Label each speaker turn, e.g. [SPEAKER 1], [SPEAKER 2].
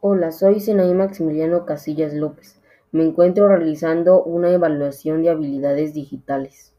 [SPEAKER 1] Hola, soy Sinaí Maximiliano Casillas López. Me encuentro realizando una evaluación de habilidades digitales.